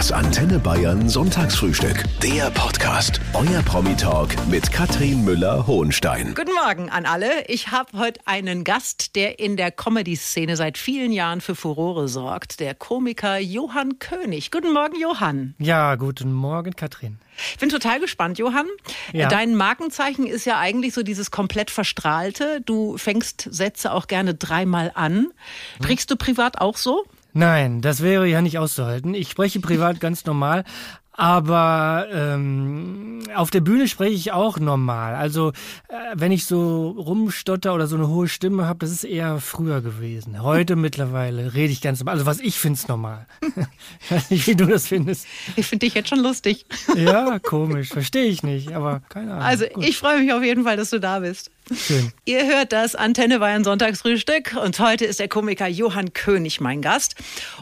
Das Antenne Bayern Sonntagsfrühstück. Der Podcast. Euer Promi-Talk mit Katrin Müller-Hohenstein. Guten Morgen an alle. Ich habe heute einen Gast, der in der Comedy-Szene seit vielen Jahren für Furore sorgt. Der Komiker Johann König. Guten Morgen, Johann. Ja, guten Morgen, Katrin. Ich bin total gespannt, Johann. Ja. Dein Markenzeichen ist ja eigentlich so dieses komplett Verstrahlte. Du fängst Sätze auch gerne dreimal an. Sprichst du privat auch so? Nein, das wäre ja nicht auszuhalten. Ich spreche privat ganz normal, aber ähm, auf der Bühne spreche ich auch normal. Also äh, wenn ich so rumstotter oder so eine hohe Stimme habe, das ist eher früher gewesen. Heute mittlerweile rede ich ganz normal. Also was ich finde ist normal. ich weiß nicht, wie du das findest. Ich finde dich jetzt schon lustig. Ja, komisch, verstehe ich nicht, aber keine Ahnung. Also Gut. ich freue mich auf jeden Fall, dass du da bist. Schön. Ihr hört das Antenne Bayern Sonntagsfrühstück und heute ist der Komiker Johann König mein Gast.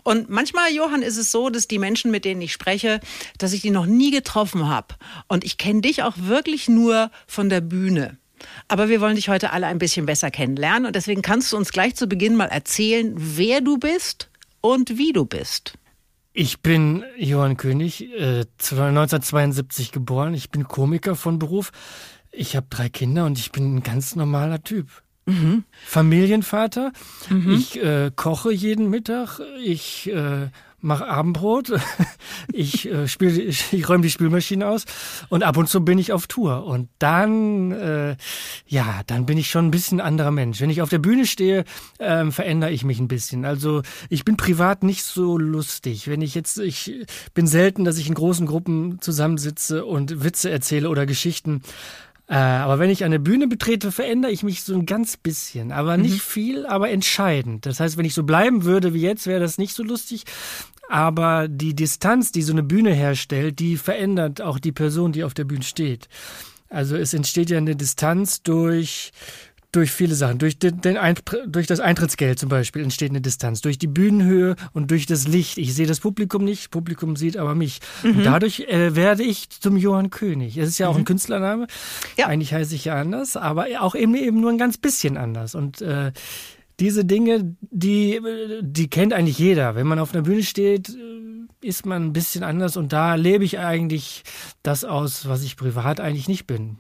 Und manchmal, Johann, ist es so, dass die Menschen, mit denen ich spreche, dass ich die noch nie getroffen habe. Und ich kenne dich auch wirklich nur von der Bühne. Aber wir wollen dich heute alle ein bisschen besser kennenlernen und deswegen kannst du uns gleich zu Beginn mal erzählen, wer du bist und wie du bist. Ich bin Johann König, äh, 1972 geboren. Ich bin Komiker von Beruf. Ich habe drei Kinder und ich bin ein ganz normaler Typ. Familienvater. Ich äh, koche jeden Mittag. Ich äh, mache Abendbrot. ich äh, spiel, ich, ich räume die Spülmaschine aus. Und ab und zu bin ich auf Tour. Und dann, äh, ja, dann bin ich schon ein bisschen anderer Mensch. Wenn ich auf der Bühne stehe, ähm, verändere ich mich ein bisschen. Also ich bin privat nicht so lustig. Wenn ich jetzt, ich bin selten, dass ich in großen Gruppen zusammensitze und Witze erzähle oder Geschichten. Äh, aber wenn ich eine Bühne betrete, verändere ich mich so ein ganz bisschen. Aber nicht viel, aber entscheidend. Das heißt, wenn ich so bleiben würde wie jetzt, wäre das nicht so lustig. Aber die Distanz, die so eine Bühne herstellt, die verändert auch die Person, die auf der Bühne steht. Also es entsteht ja eine Distanz durch, durch viele Sachen. Durch, den, den durch das Eintrittsgeld zum Beispiel entsteht eine Distanz. Durch die Bühnenhöhe und durch das Licht. Ich sehe das Publikum nicht, Publikum sieht aber mich. Und dadurch äh, werde ich zum Johann König. Es ist ja auch ein Künstlername. Ja. Eigentlich heiße ich ja anders, aber auch eben, eben nur ein ganz bisschen anders. Und äh, diese Dinge, die, die kennt eigentlich jeder. Wenn man auf einer Bühne steht, äh, ist man ein bisschen anders und da lebe ich eigentlich das aus, was ich privat eigentlich nicht bin.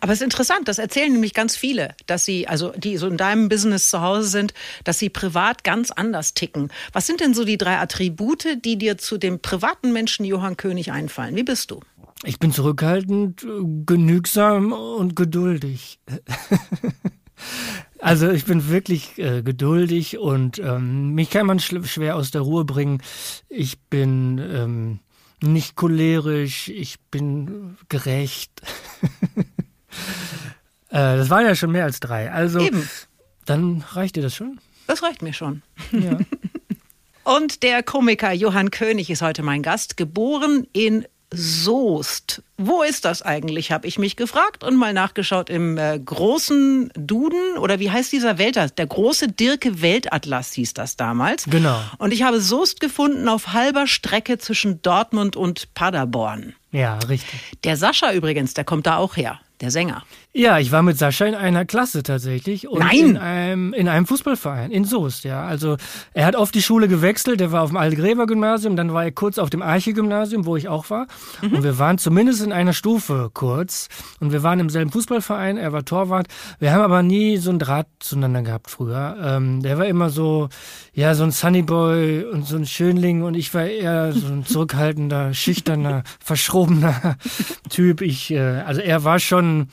Aber es ist interessant, das erzählen nämlich ganz viele, dass sie, also die so in deinem Business zu Hause sind, dass sie privat ganz anders ticken. Was sind denn so die drei Attribute, die dir zu dem privaten Menschen Johann König einfallen? Wie bist du? Ich bin zurückhaltend, genügsam und geduldig. Also ich bin wirklich äh, geduldig und ähm, mich kann man schwer aus der Ruhe bringen. Ich bin ähm, nicht cholerisch, ich bin gerecht. äh, das waren ja schon mehr als drei. Also Eben. dann reicht dir das schon? Das reicht mir schon. Ja. Und der Komiker Johann König ist heute mein Gast, geboren in Soest. Wo ist das eigentlich, habe ich mich gefragt und mal nachgeschaut im äh, großen Duden oder wie heißt dieser Weltatlas? Der große Dirke Weltatlas hieß das damals. Genau. Und ich habe Soest gefunden auf halber Strecke zwischen Dortmund und Paderborn. ja, richtig. Der Sascha übrigens, der kommt da auch her, der Sänger. Ja, ich war mit Sascha in einer Klasse tatsächlich. Und Nein! In einem, in einem Fußballverein, in Soest, ja. Also er hat oft die Schule gewechselt, der war auf dem Altgräber-Gymnasium, dann war er kurz auf dem Arche-Gymnasium, wo ich auch war. Und wir waren zumindest in einer Stufe kurz. Und wir waren im selben Fußballverein, er war Torwart. Wir haben aber nie so einen Draht zueinander gehabt früher. Ähm, der war immer so, ja, so ein Sunnyboy und so ein Schönling und ich war eher so ein zurückhaltender, schüchterner, verschrobener Typ. Ich, äh, also er war schon,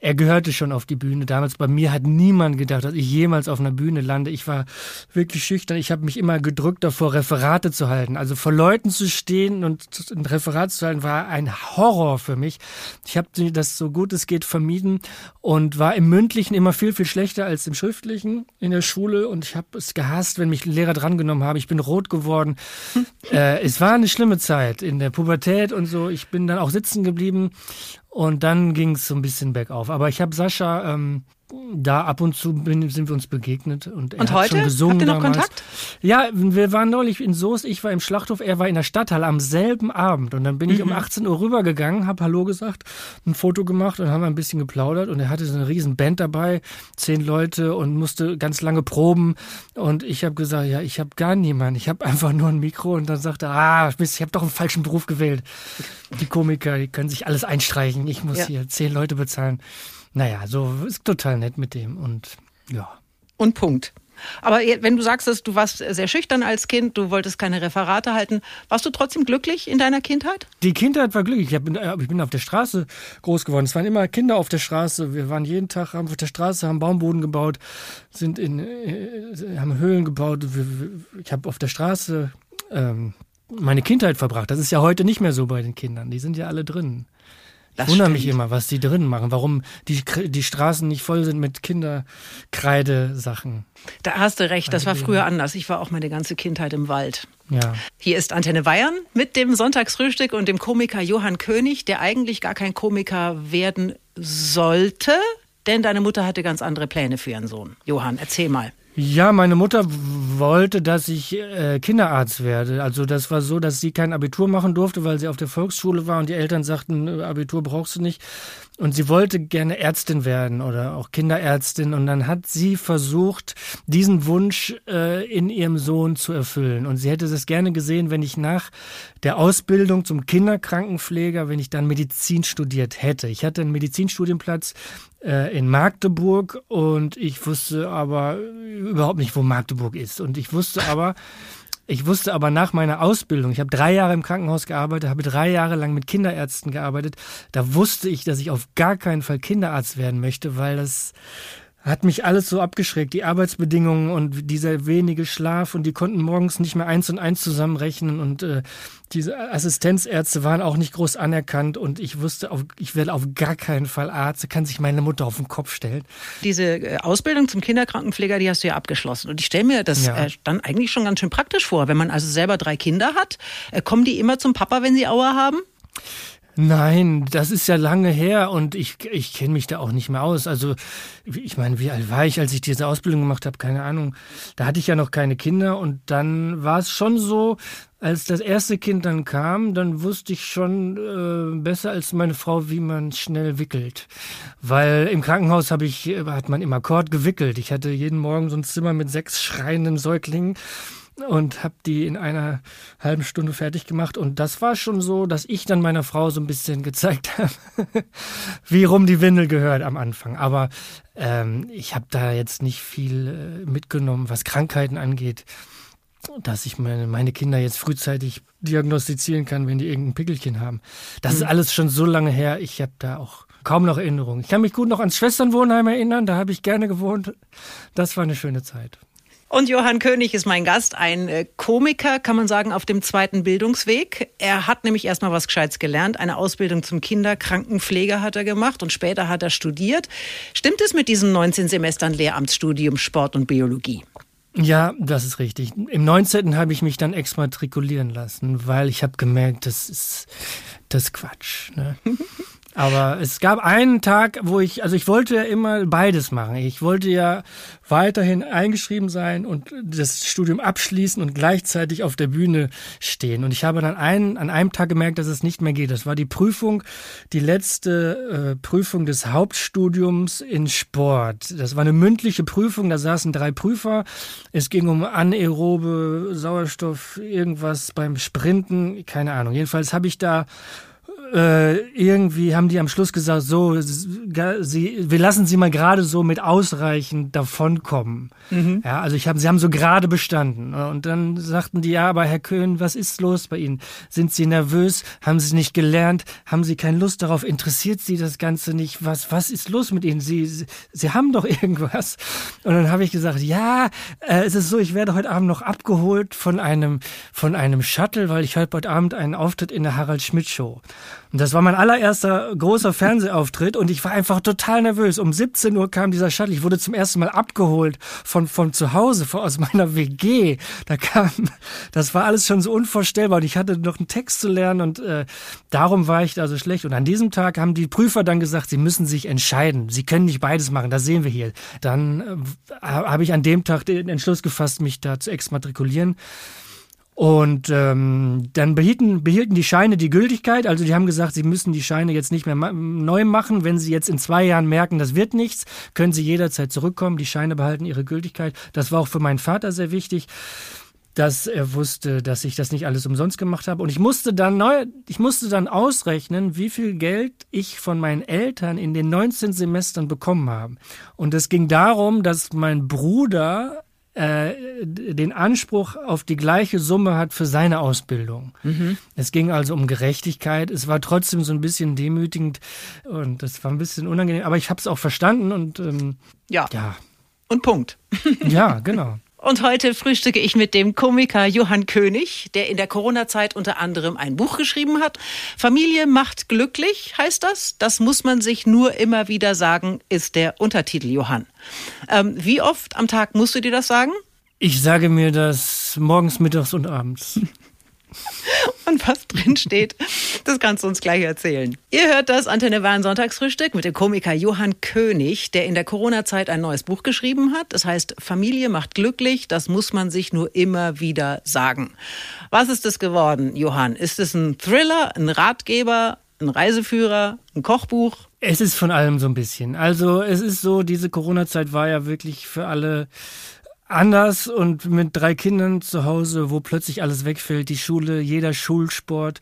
er gehörte schon auf die Bühne. Damals bei mir hat niemand gedacht, dass ich jemals auf einer Bühne lande. Ich war wirklich schüchtern. Ich habe mich immer gedrückt davor, Referate zu halten. Also vor Leuten zu stehen und ein Referat zu halten, war ein Horror für mich. Ich habe das so gut es geht vermieden und war im Mündlichen immer viel, viel schlechter als im Schriftlichen in der Schule. Und ich habe es gehasst, wenn mich Lehrer drangenommen haben. Ich bin rot geworden. äh, es war eine schlimme Zeit in der Pubertät und so. Ich bin dann auch sitzen geblieben und dann ging es so ein bisschen bergauf. Aber ich habe Sascha ähm, da ab und zu bin, sind wir uns begegnet. Und, er und hat heute? Schon gesungen Habt ihr noch damals. Kontakt? Ja, wir waren neulich in Soest, ich war im Schlachthof, er war in der Stadthalle am selben Abend. Und dann bin ich um 18 Uhr rübergegangen, habe Hallo gesagt, ein Foto gemacht und haben ein bisschen geplaudert. Und er hatte so eine riesen Band dabei, zehn Leute und musste ganz lange proben. Und ich habe gesagt, ja, ich habe gar niemanden. Ich habe einfach nur ein Mikro. Und dann sagte er, ah, Mist, ich habe doch einen falschen Beruf gewählt. Die Komiker, die können sich alles einstreichen. Ich muss Ja. hier zehn Leute bezahlen. Naja, so ist total nett mit dem. Und ja. Und Punkt. Aber wenn du sagst, dass du warst sehr schüchtern als Kind, du wolltest keine Referate halten, warst du trotzdem glücklich in deiner Kindheit? Die Kindheit war glücklich. Ich, hab, äh, ich bin auf der Straße groß geworden. Es waren immer Kinder auf der Straße. Wir waren jeden Tag auf der Straße, haben Baumboden gebaut, sind in, äh, haben Höhlen gebaut. Ich habe auf der Straße ähm, meine Kindheit verbracht. Das ist ja heute nicht mehr so bei den Kindern. Die sind ja alle drin. Ich Das wundere mich immer, was die drin machen. Warum die, die Straßen nicht voll sind mit Kinderkreidesachen. Da hast du recht, das war früher anders. Ich war auch meine ganze Kindheit im Wald. Ja. Hier ist Antenne Bayern mit dem Sonntagsfrühstück und dem Komiker Johann König, der eigentlich gar kein Komiker werden sollte, denn deine Mutter hatte ganz andere Pläne für ihren Sohn. Johann, erzähl mal. Ja, meine Mutter wollte, dass ich äh, Kinderarzt werde. Also das war so, dass sie kein Abitur machen durfte, weil sie auf der Volksschule war und die Eltern sagten, äh, Abitur brauchst du nicht. Und sie wollte gerne Ärztin werden oder auch Kinderärztin. Und dann hat sie versucht, diesen Wunsch äh, in ihrem Sohn zu erfüllen. Und sie hätte es gerne gesehen, wenn ich nach der Ausbildung zum Kinderkrankenpfleger, wenn ich dann Medizin studiert hätte. Ich hatte einen Medizinstudienplatz äh, in Magdeburg und ich wusste aber überhaupt nicht, wo Magdeburg ist. Und ich wusste aber, ich wusste aber nach meiner Ausbildung, ich habe drei Jahre im Krankenhaus gearbeitet, habe drei Jahre lang mit Kinderärzten gearbeitet, da wusste ich, dass ich auf gar keinen Fall Kinderarzt werden möchte, weil das hat mich alles so abgeschreckt, die Arbeitsbedingungen und dieser wenige Schlaf und die konnten morgens nicht mehr eins und eins zusammenrechnen und äh, diese Assistenzärzte waren auch nicht groß anerkannt und ich wusste, auf, ich werde auf gar keinen Fall Arzt, kann sich meine Mutter auf den Kopf stellen. Diese äh, Ausbildung zum Kinderkrankenpfleger, die hast du ja abgeschlossen. Und ich stelle mir das Ja. äh, dann eigentlich schon ganz schön praktisch vor. Wenn man also selber drei Kinder hat, äh, kommen die immer zum Papa, wenn sie Aua haben? Nein, das ist ja lange her und ich, ich kenne mich da auch nicht mehr aus. Also ich meine, wie alt war ich, als ich diese Ausbildung gemacht habe? Keine Ahnung. Da hatte ich ja noch keine Kinder und dann war es schon so, als das erste Kind dann kam, dann wusste ich schon äh, besser als meine Frau, wie man schnell wickelt. Weil im Krankenhaus habe ich, äh, hat man immer Kord gewickelt. Ich hatte jeden Morgen so ein Zimmer mit sechs schreienden Säuglingen und habe die in einer halben Stunde fertig gemacht. Und das war schon so, dass ich dann meiner Frau so ein bisschen gezeigt habe, wie rum die Windel gehört am Anfang. Aber ähm, ich habe da jetzt nicht viel äh, mitgenommen, was Krankheiten angeht, dass ich meine, meine Kinder jetzt frühzeitig diagnostizieren kann, wenn die irgendein Pickelchen haben. Das ist alles schon so lange her. Ich habe da auch kaum noch Erinnerungen. Ich kann mich gut noch ans Schwesternwohnheim erinnern. Da habe ich gerne gewohnt. Das war eine schöne Zeit. Und Johann König ist mein Gast, ein äh, Komiker, kann man sagen, auf dem zweiten Bildungsweg. Er hat nämlich erstmal was Gescheites gelernt. Eine Ausbildung zum Kinderkrankenpfleger hat er gemacht und später hat er studiert. Stimmt es mit diesen 19 Semestern Lehramtsstudium Sport und Biologie? Ja, das ist richtig. Im 19. habe ich mich dann exmatrikulieren lassen, weil ich habe gemerkt, das ist das Quatsch. Ne? Aber es gab einen Tag, wo ich, also ich wollte ja immer beides machen. Ich wollte ja weiterhin eingeschrieben sein und das Studium abschließen und gleichzeitig auf der Bühne stehen. Und ich habe dann einen, an einem Tag gemerkt, dass es nicht mehr geht. Das war die Prüfung, die letzte äh, Prüfung des Hauptstudiums in Sport. Das war eine mündliche Prüfung, da saßen drei Prüfer. Es ging um anaerobe Sauerstoff, irgendwas beim Sprinten, keine Ahnung. Jedenfalls habe ich da äh, irgendwie haben die am Schluss gesagt, so, sie, wir lassen sie mal gerade so mit ausreichend davonkommen. Ja, also ich habe, sie haben so gerade bestanden. Und dann sagten die, ja, aber Herr Köhn, was ist los bei Ihnen? Sind Sie nervös? Haben Sie nicht gelernt? Haben Sie keine Lust darauf? Interessiert Sie das Ganze nicht? Was, was ist los mit Ihnen? Sie, Sie, sie haben doch irgendwas. Und dann habe ich gesagt, ja, äh, es ist so, ich werde heute Abend noch abgeholt von einem, von einem Shuttle, weil ich habe heute Abend einen Auftritt in der Harald Schmidt Show. Und das war mein allererster großer Fernsehauftritt und ich war einfach total nervös. Um 17 Uhr kam dieser Shuttle. Ich wurde zum ersten Mal abgeholt von, von zu Hause, von, aus meiner WG. Da kam, das war alles schon so unvorstellbar und ich hatte noch einen Text zu lernen und äh, darum war ich da so schlecht. Und an diesem Tag haben die Prüfer dann gesagt, sie müssen sich entscheiden. Sie können nicht beides machen. Das sehen wir hier. Dann äh, habe ich an dem Tag den Entschluss gefasst, mich da zu exmatrikulieren. Und ähm, dann behielten, behielten die Scheine die Gültigkeit. Also die haben gesagt, sie müssen die Scheine jetzt nicht mehr ma neu machen. Wenn sie jetzt in zwei Jahren merken, das wird nichts, können sie jederzeit zurückkommen. Die Scheine behalten ihre Gültigkeit. Das war auch für meinen Vater sehr wichtig dass er wusste, dass ich das nicht alles umsonst gemacht habe. Und ich musste dann neu, ich musste dann ausrechnen, wie viel Geld ich von meinen Eltern in den 19 Semestern bekommen habe. Und es ging darum, dass mein Bruder äh, den Anspruch auf die gleiche Summe hat für seine Ausbildung. Mhm. Es ging also um Gerechtigkeit. Es war trotzdem so ein bisschen demütigend und das war ein bisschen unangenehm, aber ich habe es auch verstanden und ähm, ja. ja. Und Punkt. ja, genau. Und heute frühstücke ich mit dem Komiker Johann König, der in der Corona-Zeit unter anderem ein Buch geschrieben hat. Familie macht glücklich, heißt das. Das muss man sich nur immer wieder sagen, ist der Untertitel Johann. Ähm, wie oft am Tag musst du dir das sagen? Ich sage mir das morgens, mittags und abends. Und was drin steht, das kannst du uns gleich erzählen. Ihr hört das Antenne Bayern Sonntagsfrühstück mit dem Komiker Johann König, der in der Corona-Zeit ein neues Buch geschrieben hat. Das heißt, Familie macht glücklich, das muss man sich nur immer wieder sagen. Was ist es geworden, Johann? Ist es ein Thriller, ein Ratgeber, ein Reiseführer, ein Kochbuch? Es ist von allem so ein bisschen. Also es ist so, diese Corona-Zeit war ja wirklich für alle anders und mit drei Kindern zu Hause, wo plötzlich alles wegfällt, die Schule, jeder Schulsport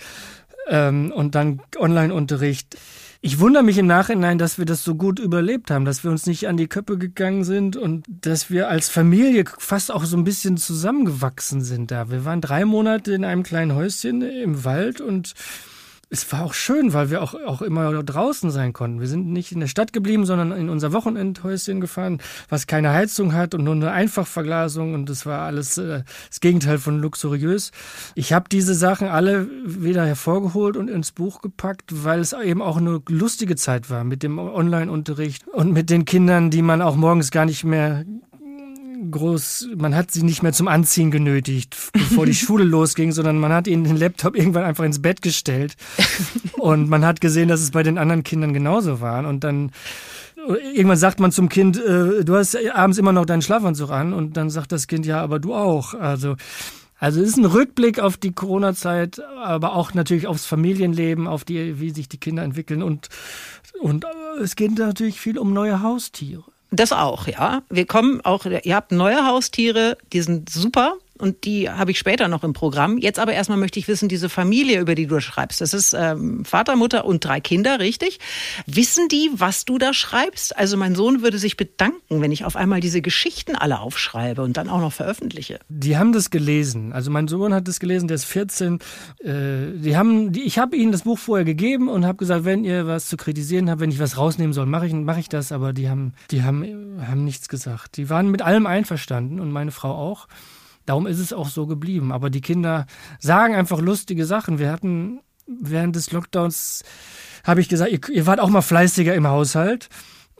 ähm, und dann Online-Unterricht. Ich wundere mich im Nachhinein, dass wir das so gut überlebt haben, dass wir uns nicht an die Köppe gegangen sind und dass wir als Familie fast auch so ein bisschen zusammengewachsen sind da. Wir waren drei Monate in einem kleinen Häuschen im Wald und es war auch schön, weil wir auch, auch immer draußen sein konnten. Wir sind nicht in der Stadt geblieben, sondern in unser Wochenendhäuschen gefahren, was keine Heizung hat und nur eine Einfachverglasung und das war alles äh, das Gegenteil von luxuriös. Ich habe diese Sachen alle wieder hervorgeholt und ins Buch gepackt, weil es eben auch eine lustige Zeit war mit dem Online-Unterricht und mit den Kindern, die man auch morgens gar nicht mehr groß, man hat sie nicht mehr zum Anziehen genötigt, bevor die Schule losging, sondern man hat ihnen den Laptop irgendwann einfach ins Bett gestellt. Und man hat gesehen, dass es bei den anderen Kindern genauso war. Und dann irgendwann sagt man zum Kind, äh, du hast abends immer noch deinen Schlafanzug an. Und dann sagt das Kind, ja, aber du auch. Also, also es ist ein Rückblick auf die Corona-Zeit, aber auch natürlich aufs Familienleben, auf die, wie sich die Kinder entwickeln. Und, und es geht natürlich viel um neue Haustiere. Das auch, ja. Wir kommen auch, ihr habt neue Haustiere, die sind super und die habe ich später noch im Programm. Jetzt aber erstmal möchte ich wissen, diese Familie, über die du schreibst, das ist ähm, Vater, Mutter und drei Kinder, richtig? Wissen die, was du da schreibst? Also mein Sohn würde sich bedanken, wenn ich auf einmal diese Geschichten alle aufschreibe und dann auch noch veröffentliche. Die haben das gelesen. Also mein Sohn hat das gelesen, der ist 14. Äh, die haben, die, ich habe ihnen das Buch vorher gegeben und habe gesagt, wenn ihr was zu kritisieren habt, wenn ich was rausnehmen soll, mache ich, mach ich das. Aber die haben, die haben, haben nichts gesagt. Die waren mit allem einverstanden und meine Frau auch. Darum ist es auch so geblieben. Aber die Kinder sagen einfach lustige Sachen. Wir hatten während des Lockdowns, habe ich gesagt, ihr, ihr, wart auch mal fleißiger im Haushalt.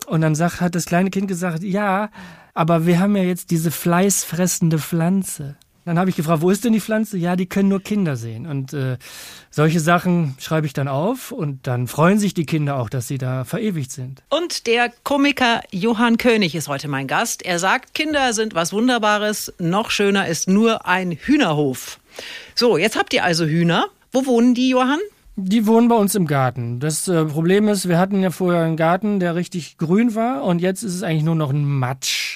Und dann sagt, hat das kleine Kind gesagt, ja, aber wir haben ja jetzt diese fleißfressende Pflanze. Dann habe ich gefragt, wo ist denn die Pflanze? Ja, die können nur Kinder sehen. Und äh, solche Sachen schreibe ich dann auf und dann freuen sich die Kinder auch, dass sie da verewigt sind. Und der Komiker Johann König ist heute mein Gast. Er sagt, Kinder sind was Wunderbares. Noch schöner ist nur ein Hühnerhof. So, jetzt habt ihr also Hühner. Wo wohnen die, Johann? Die wohnen bei uns im Garten. Das äh, Problem ist, wir hatten ja vorher einen Garten, der richtig grün war und jetzt ist es eigentlich nur noch ein Matsch.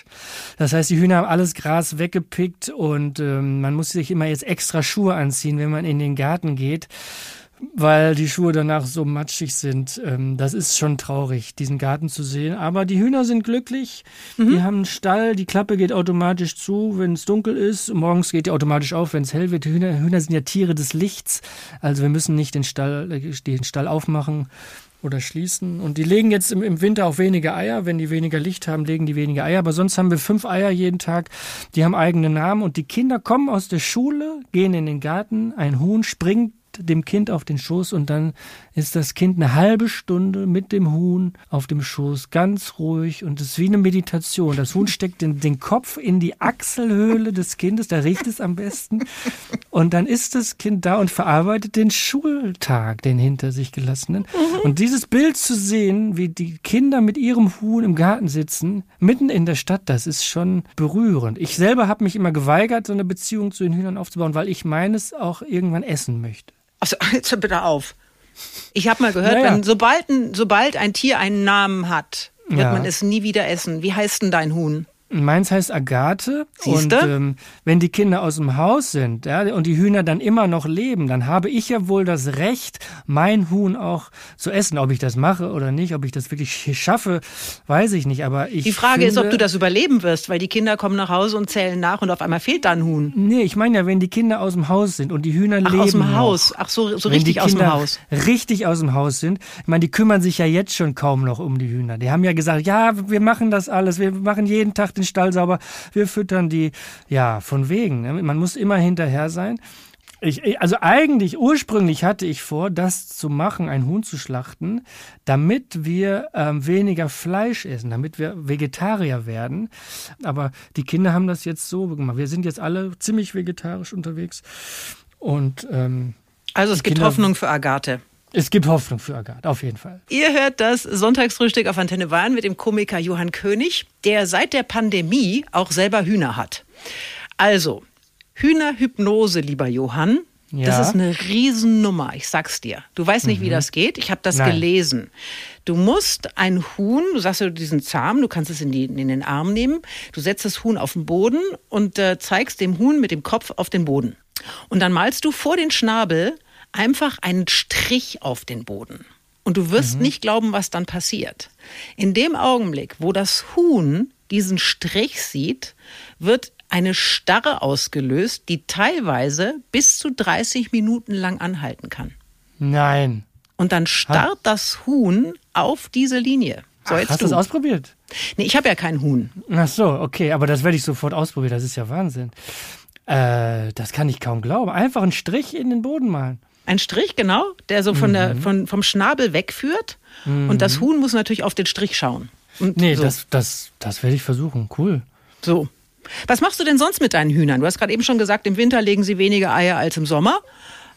Das heißt, die Hühner haben alles Gras weggepickt und ähm, man muss sich immer jetzt extra Schuhe anziehen, wenn man in den Garten geht weil die Schuhe danach so matschig sind. Ähm, das ist schon traurig, diesen Garten zu sehen. Aber die Hühner sind glücklich. Mhm. Die haben einen Stall, die Klappe geht automatisch zu, wenn es dunkel ist. Morgens geht die automatisch auf, wenn es hell wird. Hühner, Hühner sind ja Tiere des Lichts. Also wir müssen nicht den Stall, äh, den Stall aufmachen oder schließen. Und die legen jetzt im, im, Winter auch weniger Eier. Wenn die weniger Licht haben, legen die weniger Eier. Aber sonst haben wir fünf Eier jeden Tag. Die haben eigene Namen. Und die Kinder kommen aus der Schule, gehen in den Garten. Ein Huhn springt dem Kind auf den Schoß und dann ist das Kind eine halbe Stunde mit dem Huhn auf dem Schoß, ganz ruhig und es ist wie eine Meditation. Das Huhn steckt den, den Kopf in die Achselhöhle des Kindes, da riecht es am besten. Und dann ist das Kind da und verarbeitet den Schultag, den hinter sich gelassenen. Mhm. Und dieses Bild zu sehen, wie die Kinder mit ihrem Huhn im Garten sitzen, mitten in der Stadt, das ist schon berührend. Ich selber habe mich immer geweigert, so eine Beziehung zu den Hühnern aufzubauen, weil ich meines auch irgendwann essen möchte. Also, jetzt hör bitte auf. Ich habe mal gehört, ja, wenn, sobald, ein, sobald ein Tier einen Namen hat, wird ja. man es nie wieder essen. Wie heißt denn dein Huhn? Meins heißt Agathe. Siehste? Und ähm, wenn die Kinder aus dem Haus sind ja, und die Hühner dann immer noch leben, dann habe ich ja wohl das Recht, mein Huhn auch zu essen. Ob ich das mache oder nicht, ob ich das wirklich schaffe, weiß ich nicht. Aber ich die Frage finde, ist, ob du das überleben wirst, weil die Kinder kommen nach Hause und zählen nach und auf einmal fehlt da ein Huhn. Nee, ich meine ja, wenn die Kinder aus dem Haus sind und die Hühner Ach, leben. aus dem noch, Haus. Ach so, so richtig aus dem Haus. Richtig aus dem Haus sind. Ich meine, die kümmern sich ja jetzt schon kaum noch um die Hühner. Die haben ja gesagt, ja, wir machen das alles, wir machen jeden Tag den Stall sauber wir füttern die, ja, von wegen. Ne? Man muss immer hinterher sein. Ich, also eigentlich, ursprünglich hatte ich vor, das zu machen, ein Huhn zu schlachten, damit wir ähm, weniger Fleisch essen, damit wir Vegetarier werden. Aber die Kinder haben das jetzt so gemacht. Wir sind jetzt alle ziemlich vegetarisch unterwegs. Und ähm, also es gibt Kinder, Hoffnung für Agathe. Es gibt Hoffnung für Agathe, auf jeden Fall. Ihr hört das Sonntagsfrühstück auf Antenne Bayern mit dem Komiker Johann König, der seit der Pandemie auch selber Hühner hat. Also, Hühnerhypnose, lieber Johann. Ja. Das ist eine Riesennummer, ich sag's dir. Du weißt nicht, mhm. wie das geht. Ich habe das Nein. gelesen. Du musst ein Huhn, du sagst ja diesen Zahm, du kannst es in, die, in den Arm nehmen, du setzt das Huhn auf den Boden und äh, zeigst dem Huhn mit dem Kopf auf den Boden. Und dann malst du vor den Schnabel einfach einen Strich auf den Boden. Und du wirst mhm. nicht glauben, was dann passiert. In dem Augenblick, wo das Huhn diesen Strich sieht, wird eine Starre ausgelöst, die teilweise bis zu 30 Minuten lang anhalten kann. Nein. Und dann starrt das Huhn auf diese Linie. So, Ach, hast du das ausprobiert? Nee, ich habe ja kein Huhn. Ach so, okay, aber das werde ich sofort ausprobieren. Das ist ja Wahnsinn. Äh, das kann ich kaum glauben. Einfach einen Strich in den Boden malen. Ein Strich, genau, der so von mhm. der, von, vom Schnabel wegführt. Mhm. Und das mhm. Huhn muss natürlich auf den Strich schauen. Und nee, so. das, das, das werde ich versuchen. Cool. So. Was machst du denn sonst mit deinen Hühnern? Du hast gerade eben schon gesagt, im Winter legen sie weniger Eier als im Sommer.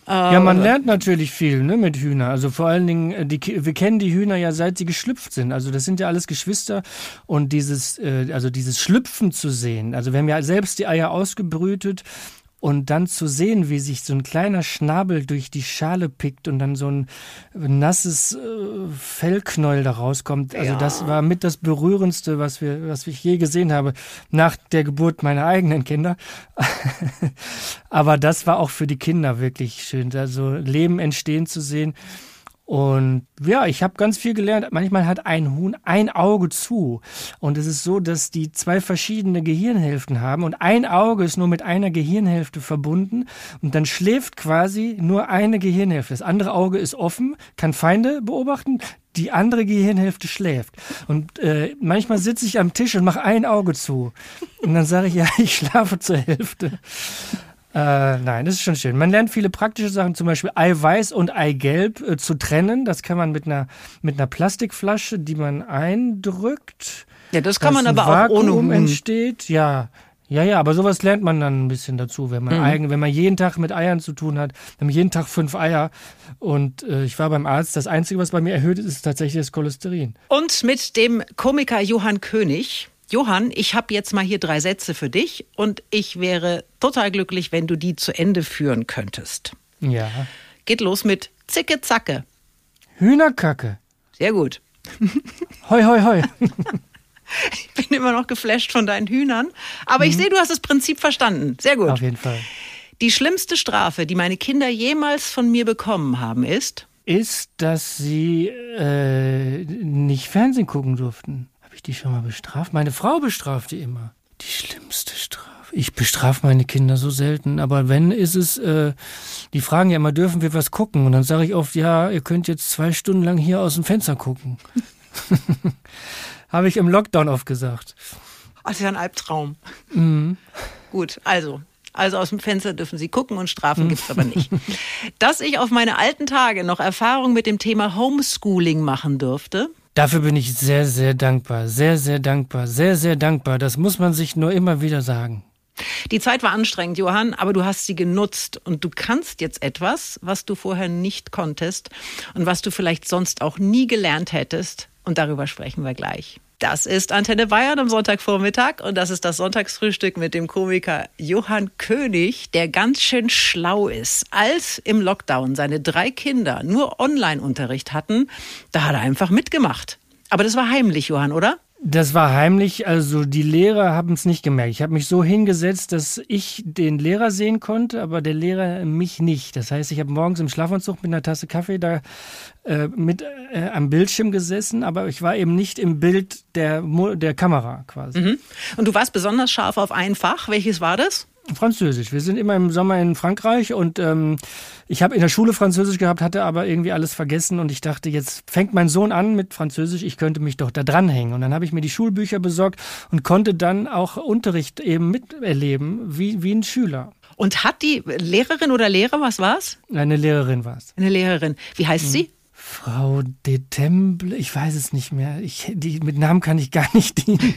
Ja, man äh, lernt natürlich viel ne, mit Hühnern. Also vor allen Dingen, äh, die, wir kennen die Hühner ja seit sie geschlüpft sind. Also das sind ja alles Geschwister und dieses, äh, also dieses Schlüpfen zu sehen. Also wir haben ja selbst die Eier ausgebrütet und dann zu sehen, wie sich so ein kleiner Schnabel durch die Schale pickt und dann so ein nasses äh, Fellknäuel da rauskommt. Also ja. das war mit das berührendste, was wir, was ich je gesehen habe nach der Geburt meiner eigenen Kinder. Aber das war auch für die Kinder wirklich schön, also Leben entstehen zu sehen. Und ja, ich habe ganz viel gelernt. Manchmal hat ein Huhn ein Auge zu. Und es ist so, dass die zwei verschiedene Gehirnhälften haben. Und ein Auge ist nur mit einer Gehirnhälfte verbunden. Und dann schläft quasi nur eine Gehirnhälfte. Das andere Auge ist offen, kann Feinde beobachten. Die andere Gehirnhälfte schläft. Und äh, manchmal sitze ich am Tisch und mache ein Auge zu. Und dann sage ich, ja, ich schlafe zur Hälfte. Äh, nein, das ist schon schön. Man lernt viele praktische Sachen, zum Beispiel Eiweiß und Eigelb äh, zu trennen. Das kann man mit einer, mit einer Plastikflasche, die man eindrückt. Ja, das kann man aber auch ohne Huhn. entsteht. Ja, ja, ja, aber sowas lernt man dann ein bisschen dazu, wenn man mhm. eigen, wenn man jeden Tag mit Eiern zu tun hat. Wir haben jeden Tag fünf Eier und äh, ich war beim Arzt. Das Einzige, was bei mir erhöht ist, ist tatsächlich das Cholesterin. Und mit dem Komiker Johann König Johann, ich habe jetzt mal hier drei Sätze für dich und ich wäre total glücklich, wenn du die zu Ende führen könntest. Ja. Geht los mit Zicke Zacke. Hühnerkacke. Sehr gut. Hoi, hoi, hoi. Ich bin immer noch geflasht von deinen Hühnern. Aber mhm. ich sehe, du hast das Prinzip verstanden. Sehr gut. Auf jeden Fall. Die schlimmste Strafe, die meine Kinder jemals von mir bekommen haben, ist? Ist, dass sie äh, nicht Fernsehen gucken durften. Ich die schon mal bestraft? Meine Frau bestraft die immer. Die schlimmste Strafe. Ich bestrafe meine Kinder so selten, aber wenn ist es, äh, die fragen ja immer, dürfen wir was gucken? Und dann sage ich oft, ja, ihr könnt jetzt zwei Stunden lang hier aus dem Fenster gucken. Habe ich im Lockdown oft gesagt. Das ist ja ein Albtraum. Mhm. Gut, also Also aus dem Fenster dürfen sie gucken und Strafen gibt es aber nicht. Dass ich auf meine alten Tage noch Erfahrung mit dem Thema Homeschooling machen durfte, Dafür bin ich sehr, sehr dankbar. Sehr, sehr dankbar. Sehr, sehr dankbar. Das muss man sich nur immer wieder sagen. Die Zeit war anstrengend, Johann, aber du hast sie genutzt und du kannst jetzt etwas, was du vorher nicht konntest und was du vielleicht sonst auch nie gelernt hättest. Und darüber sprechen wir gleich. Das ist Antenne Bayern am Sonntagvormittag und das ist das Sonntagsfrühstück mit dem Komiker Johann König, der ganz schön schlau ist. Als im Lockdown seine drei Kinder nur Online-Unterricht hatten, da hat er einfach mitgemacht. Aber das war heimlich, Johann, oder? Das war heimlich, also die Lehrer haben es nicht gemerkt. Ich habe mich so hingesetzt, dass ich den Lehrer sehen konnte, aber der Lehrer mich nicht. Das heißt, ich habe morgens im Schlafanzug mit einer Tasse Kaffee da äh, mit äh, am Bildschirm gesessen, aber ich war eben nicht im Bild der, der Kamera quasi. Mhm. Und du warst besonders scharf auf ein Fach. Welches war das? Französisch. Wir sind immer im Sommer in Frankreich und ähm, ich habe in der Schule Französisch gehabt, hatte aber irgendwie alles vergessen und ich dachte, jetzt fängt mein Sohn an mit Französisch, ich könnte mich doch da dranhängen. Und dann habe ich mir die Schulbücher besorgt und konnte dann auch Unterricht eben miterleben, wie, wie ein Schüler. Und hat die Lehrerin oder Lehrer, was war's? Eine Lehrerin war's. Eine Lehrerin. Wie heißt mhm. sie? Frau de Temple, ich weiß es nicht mehr. Ich, die, mit Namen kann ich gar nicht dienen.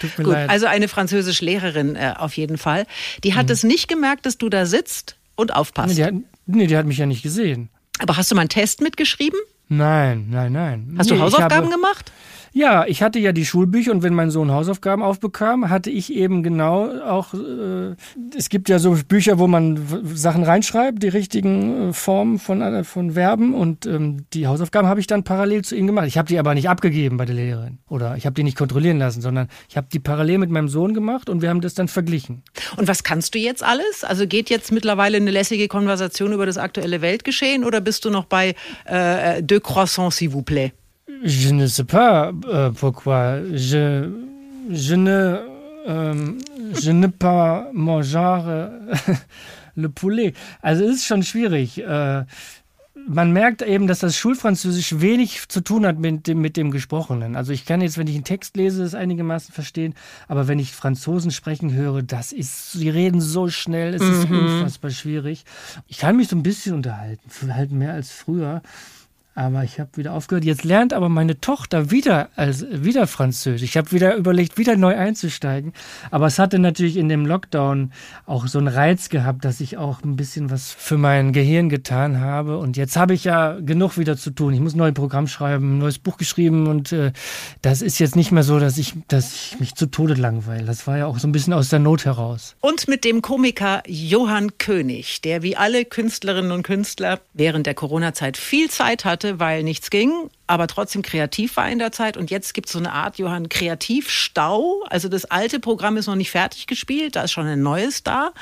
Tut mir Gut, leid. also eine französische Lehrerin äh, auf jeden Fall. Die hat mhm. es nicht gemerkt, dass du da sitzt und aufpasst. Nee die, hat, nee, die hat mich ja nicht gesehen. Aber hast du mal einen Test mitgeschrieben? Nein, nein, nein. Hast nee, du Hausaufgaben habe, gemacht? Ja, ich hatte ja die Schulbücher und wenn mein Sohn Hausaufgaben aufbekam, hatte ich eben genau auch, äh, es gibt ja so Bücher, wo man Sachen reinschreibt, die richtigen äh, Formen von, äh, von Verben und ähm, die Hausaufgaben habe ich dann parallel zu ihm gemacht. Ich habe die aber nicht abgegeben bei der Lehrerin oder ich habe die nicht kontrollieren lassen, sondern ich habe die parallel mit meinem Sohn gemacht und wir haben das dann verglichen. Und was kannst du jetzt alles? Also geht jetzt mittlerweile eine lässige Konversation über das aktuelle Weltgeschehen oder bist du noch bei äh, Deux croissants, s'il vous plaît? Je ne sais pas euh, pourquoi. Je, je ne, euh, je ne pas manger euh, le poulet. Also es ist schon schwierig. Äh, man merkt eben, dass das Schulfranzösisch wenig zu tun hat mit dem, mit dem Gesprochenen. Also ich kann jetzt, wenn ich einen Text lese, es einigermaßen verstehen, aber wenn ich Franzosen sprechen höre, das ist, sie reden so schnell, es ist mhm. unfassbar schwierig. Ich kann mich so ein bisschen unterhalten, halt mehr als früher. Aber ich habe wieder aufgehört. Jetzt lernt aber meine Tochter wieder, als, wieder Französisch. Ich habe wieder überlegt, wieder neu einzusteigen. Aber es hatte natürlich in dem Lockdown auch so einen Reiz gehabt, dass ich auch ein bisschen was für mein Gehirn getan habe. Und jetzt habe ich ja genug wieder zu tun. Ich muss ein neues Programm schreiben, ein neues Buch geschrieben. Und äh, das ist jetzt nicht mehr so, dass ich, dass ich mich zu Tode langweile. Das war ja auch so ein bisschen aus der Not heraus. Und mit dem Komiker Johann König, der wie alle Künstlerinnen und Künstler während der Corona-Zeit viel Zeit hatte, hatte, weil nichts ging, aber trotzdem kreativ war in der Zeit. Und jetzt gibt es so eine Art, Johann, Kreativstau. Also das alte Programm ist noch nicht fertig gespielt, da ist schon ein neues da.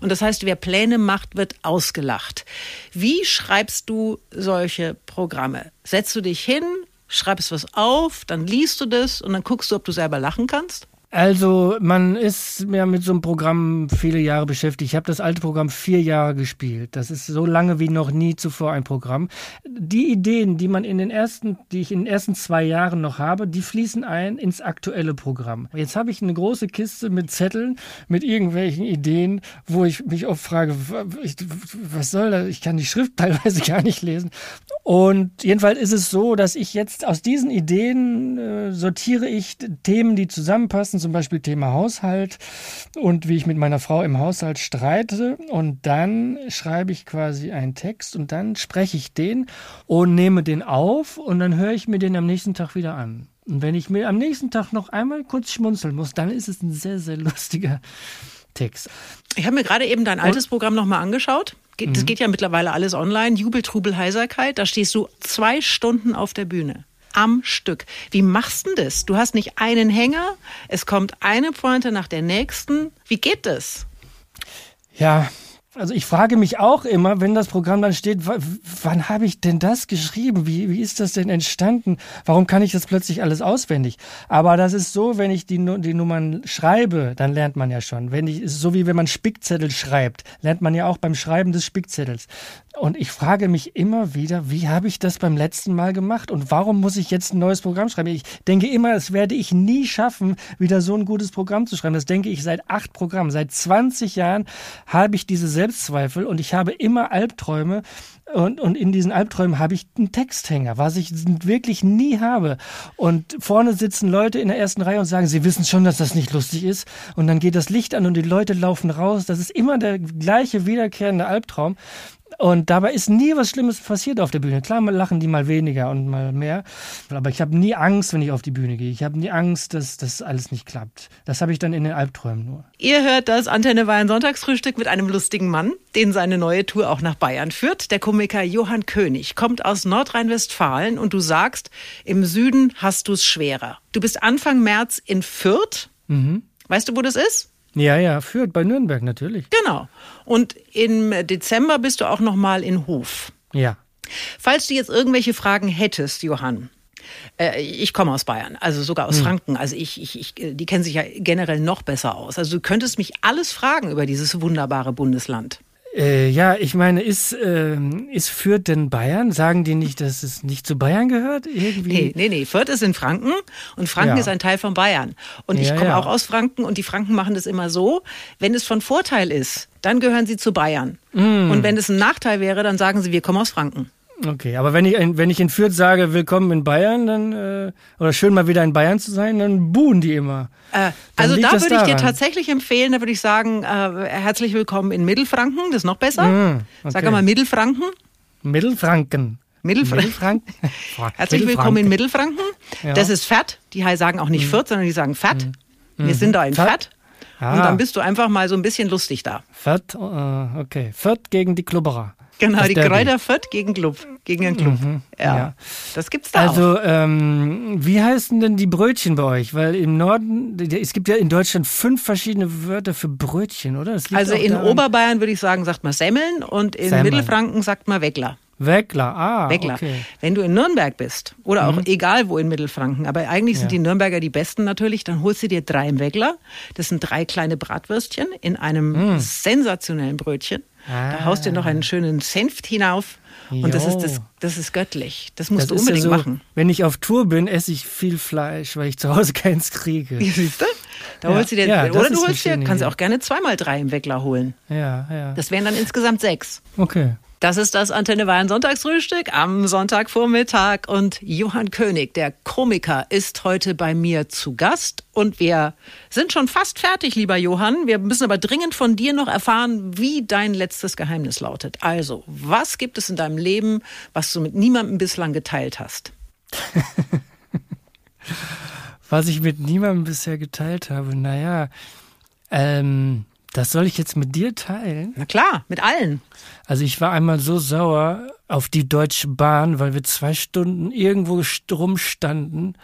Und das heißt, wer Pläne macht, wird ausgelacht. Wie schreibst du solche Programme? Setzt du dich hin, schreibst was auf, dann liest du das und dann guckst du, ob du selber lachen kannst? Also, man ist ja mit so einem Programm viele Jahre beschäftigt. Ich habe das alte Programm vier Jahre gespielt. Das ist so lange wie noch nie zuvor ein Programm. Die Ideen, die man in den ersten, die ich in den ersten zwei Jahren noch habe, die fließen ein ins aktuelle Programm. Jetzt habe ich eine große Kiste mit Zetteln, mit irgendwelchen Ideen, wo ich mich oft frage, was soll das? Ich kann die Schrift teilweise gar nicht lesen. Und jedenfalls ist es so, dass ich jetzt aus diesen Ideen äh, sortiere ich Themen, die zusammenpassen zum Beispiel Thema Haushalt und wie ich mit meiner Frau im Haushalt streite. Und dann schreibe ich quasi einen Text und dann spreche ich den und nehme den auf und dann höre ich mir den am nächsten Tag wieder an. Und wenn ich mir am nächsten Tag noch einmal kurz schmunzeln muss, dann ist es ein sehr, sehr lustiger Text. Ich habe mir gerade eben dein altes Programm nochmal angeschaut. Das mhm. geht ja mittlerweile alles online. Jubel, Trubel, Heiserkeit. Da stehst du zwei Stunden auf der Bühne am Stück. Wie machst du das? Du hast nicht einen Hänger, es kommt eine Pointe nach der nächsten. Wie geht das? Ja, Also ich frage mich auch immer, wenn das Programm dann steht, wann habe ich denn das geschrieben? Wie, wie ist das denn entstanden? Warum kann ich das plötzlich alles auswendig? Aber das ist so, wenn ich die, die Nummern schreibe, dann lernt man ja schon. Wenn ich, ist so wie wenn man Spickzettel schreibt, lernt man ja auch beim Schreiben des Spickzettels. Und ich frage mich immer wieder, wie habe ich das beim letzten Mal gemacht und warum muss ich jetzt ein neues Programm schreiben? Ich denke immer, das werde ich nie schaffen, wieder so ein gutes Programm zu schreiben. Das denke ich seit acht Programmen. Seit 20 Jahren habe ich diese Selbstzweifel und ich habe immer Albträume und, und in diesen Albträumen habe ich einen Texthänger, was ich wirklich nie habe. Und vorne sitzen Leute in der ersten Reihe und sagen, sie wissen schon, dass das nicht lustig ist. Und dann geht das Licht an und die Leute laufen raus. Das ist immer der gleiche wiederkehrende Albtraum. Und dabei ist nie was Schlimmes passiert auf der Bühne. Klar lachen die mal weniger und mal mehr, aber ich habe nie Angst, wenn ich auf die Bühne gehe. Ich habe nie Angst, dass das alles nicht klappt. Das habe ich dann in den Albträumen nur. Ihr hört das Antenne Bayern Sonntagsfrühstück mit einem lustigen Mann, den seine neue Tour auch nach Bayern führt. Der Komiker Johann König kommt aus Nordrhein-Westfalen und du sagst, im Süden hast du es schwerer. Du bist Anfang März in Fürth. Mhm. Weißt du, wo das ist? Ja, ja, führt bei Nürnberg natürlich. Genau. Und im Dezember bist du auch noch mal in Hof. Ja. Falls du jetzt irgendwelche Fragen hättest, Johann, äh, ich komme aus Bayern, also sogar aus hm. Franken. Also ich, ich, ich, die kennen sich ja generell noch besser aus. Also du könntest mich alles fragen über dieses wunderbare Bundesland. Äh, ja, ich meine, ist, äh, ist Fürth denn Bayern? Sagen die nicht, dass es nicht zu Bayern gehört? Irgendwie? Nee, nee, nee. Fürth ist in Franken und Franken ja. ist ein Teil von Bayern. Und ich ja, komme ja. auch aus Franken und die Franken machen das immer so, wenn es von Vorteil ist, dann gehören sie zu Bayern. Mm. Und wenn es ein Nachteil wäre, dann sagen sie, wir kommen aus Franken. Okay, aber wenn ich, wenn ich in Fürth sage, willkommen in Bayern, dann, äh, oder schön mal wieder in Bayern zu sein, dann buhen die immer. Äh, also da würde ich dir tatsächlich empfehlen, da würde ich sagen, äh, herzlich willkommen in Mittelfranken, das ist noch besser. Mm, okay. Sag mal Mittelfranken. Mittelfranken. Mittelfranken. Mittelfranken. herzlich willkommen in Mittelfranken. Ja. Das ist Fett. Die sagen auch nicht mm. Fürth, sondern die sagen Fett. Mm. Wir sind da in Fett. Fett. Ah. Und dann bist du einfach mal so ein bisschen lustig da. Fett, uh, okay. Fett gegen die Klubberer. Genau, die Kräuter Fürth gegen Club, gegen den Club. Mhm, ja. ja. Das gibt's da Also, ähm, wie heißen denn die Brötchen bei euch? Weil im Norden, es gibt ja in Deutschland fünf verschiedene Wörter für Brötchen, oder? also in daran. Oberbayern würde ich sagen, sagt man Semmeln und in Semmeln. Mittelfranken sagt man Weckler. Weckler, ah. Weckler. Okay. Wenn du in Nürnberg bist oder auch mhm. egal wo in Mittelfranken, aber eigentlich sind ja. die Nürnberger die besten natürlich, dann holst du dir drei im Weckler. Das sind drei kleine Bratwürstchen in einem mhm. sensationellen Brötchen. Ah. Da haust du noch einen schönen Senft hinauf. Und das ist, das, das ist göttlich. Das musst das du unbedingt ja so, machen. Wenn ich auf Tour bin, esse ich viel Fleisch, weil ich zu Hause keins kriege. Siehst du? Da ja. holst du dir, ja, oder du holst dir, kannst du auch gerne zweimal drei im Weckler holen. Ja, ja. Das wären dann insgesamt sechs. Okay. Das ist das Antenne Bayern Sonntagsfrühstück am Sonntagvormittag und Johann König, der Komiker, ist heute bei mir zu Gast und wir sind schon fast fertig, lieber Johann. Wir müssen aber dringend von dir noch erfahren, wie dein letztes Geheimnis lautet. Also, was gibt es in deinem Leben, was du mit niemandem bislang geteilt hast? was ich mit niemandem bisher geteilt habe, naja, ähm, das soll ich jetzt mit dir teilen? Na klar, mit allen. Also ich war einmal so sauer auf die Deutsche Bahn, weil wir zwei Stunden irgendwo rumstanden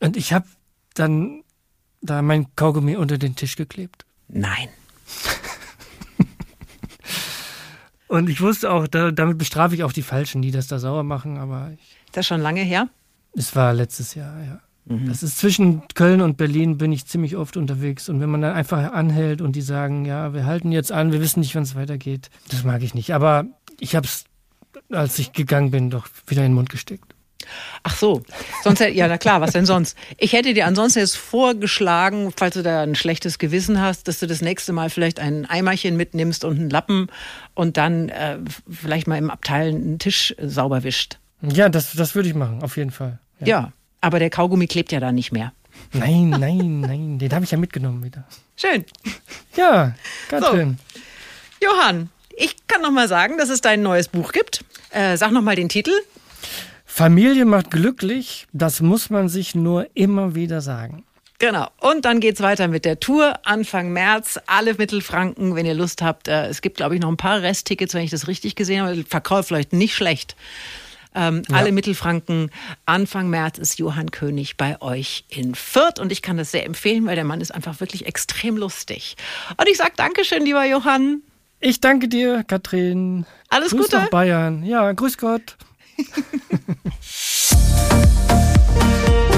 und ich habe dann da mein Kaugummi unter den Tisch geklebt. Nein. und ich wusste auch, da, damit bestrafe ich auch die Falschen, die das da sauer machen, aber ich, Ist das schon lange her? Es war letztes Jahr, ja. Mhm. Das ist zwischen Köln und Berlin bin ich ziemlich oft unterwegs. Und wenn man dann einfach anhält und die sagen, ja, wir halten jetzt an, wir wissen nicht, wann es weitergeht, das mag ich nicht. Aber ich habe es, als ich gegangen bin, doch wieder in den Mund gesteckt. Ach so, sonst ja, na klar, was denn sonst? Ich hätte dir ansonsten jetzt vorgeschlagen, falls du da ein schlechtes Gewissen hast, dass du das nächste Mal vielleicht ein Eimerchen mitnimmst und einen Lappen und dann äh, vielleicht mal im Abteil einen Tisch sauber wischt. Ja, das, das würde ich machen, auf jeden Fall. Ja. ja. Aber der Kaugummi klebt ja da nicht mehr. Nein, nein, nein. Den habe ich ja mitgenommen wieder. Schön. Ja, Katrin. So. Johann, ich kann noch mal sagen, dass es dein neues Buch gibt. Äh, sag noch mal den Titel. Familie macht glücklich. Das muss man sich nur immer wieder sagen. Genau. Und dann geht's weiter mit der Tour Anfang März. Alle Mittelfranken, wenn ihr Lust habt. Äh, es gibt, glaube ich, noch ein paar Resttickets, wenn ich das richtig gesehen habe. Verkauft vielleicht nicht schlecht. Ähm, ja. Alle Mittelfranken. Anfang März ist Johann König bei euch in Fürth und ich kann das sehr empfehlen, weil der Mann ist einfach wirklich extrem lustig. Und ich sage Dankeschön, lieber Johann. Ich danke dir, Katrin. Alles grüß Gute. nach Bayern. Ja, grüß Gott.